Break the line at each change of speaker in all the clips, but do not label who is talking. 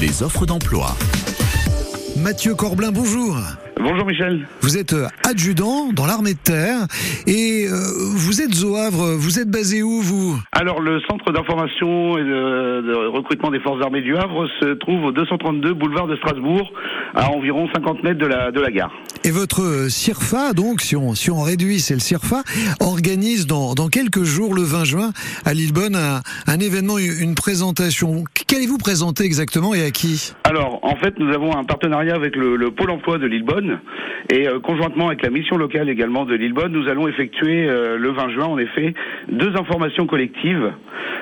les offres d'emploi.
Mathieu Corblin, bonjour.
Bonjour Michel.
Vous êtes euh, adjudant dans l'armée de terre et euh, vous êtes au Havre. Vous êtes basé où vous?
Alors le centre d'information et de, de recrutement des forces armées du Havre se trouve au 232 boulevard de Strasbourg, à environ 50 mètres de la, de la gare.
Et votre euh, CIRFA, donc, si on, si on réduit, c'est le CIRFA, organise dans, dans quelques jours, le 20 juin, à Lillebonne, un, un événement, une présentation. Qu'allez-vous présenter exactement et à qui?
Alors en fait nous avons un partenariat avec le, le Pôle emploi de Lillebonne et euh, conjointement avec la mission locale également de Lillebonne, nous allons effectuer euh, le 20 juin en effet deux informations collectives,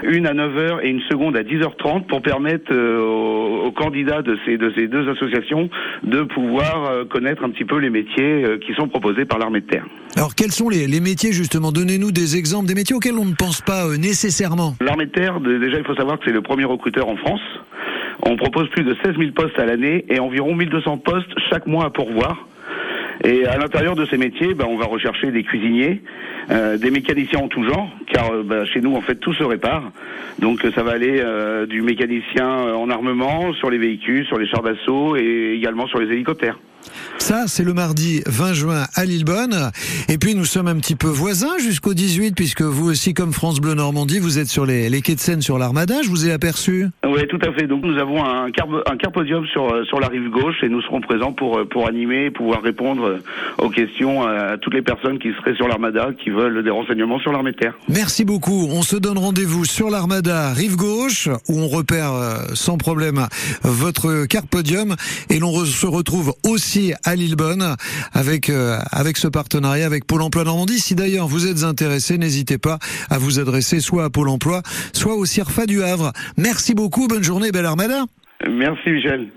une à 9h et une seconde à 10h30 pour permettre euh, aux, aux candidats de ces, de ces deux associations de pouvoir connaître un petit peu les métiers qui sont proposés par l'armée de terre.
Alors, quels sont les, les métiers, justement? Donnez-nous des exemples des métiers auxquels on ne pense pas nécessairement.
L'armée de terre, déjà il faut savoir que c'est le premier recruteur en France. On propose plus de 16 000 postes à l'année et environ 1200 postes chaque mois à pourvoir. Et à l'intérieur de ces métiers, ben, on va rechercher des cuisiniers, euh, des mécaniciens en tout genre, car euh, ben, chez nous en fait tout se répare. Donc ça va aller euh, du mécanicien en armement, sur les véhicules, sur les chars d'assaut et également sur les hélicoptères.
Ça, c'est le mardi 20 juin à Lillebonne. Et puis, nous sommes un petit peu voisins jusqu'au 18, puisque vous aussi, comme France Bleu Normandie, vous êtes sur les, les quais de Seine sur l'Armada. Je vous ai aperçu.
Oui, tout à fait. Donc nous avons un, car, un sur euh, sur la rive gauche et nous serons présents pour euh, pour animer, et pouvoir répondre euh, aux questions à toutes les personnes qui seraient sur l'armada, qui veulent des renseignements sur l'armée de terre.
Merci beaucoup. On se donne rendez-vous sur l'Armada, rive gauche, où on repère euh, sans problème votre carpodium. Et l'on se retrouve aussi à Lillebonne avec, euh, avec ce partenariat avec Pôle emploi Normandie. Si d'ailleurs vous êtes intéressé, n'hésitez pas à vous adresser soit à Pôle emploi, soit au CIRFA du Havre. Merci beaucoup. Bonne journée, belle Armada.
Merci Michel.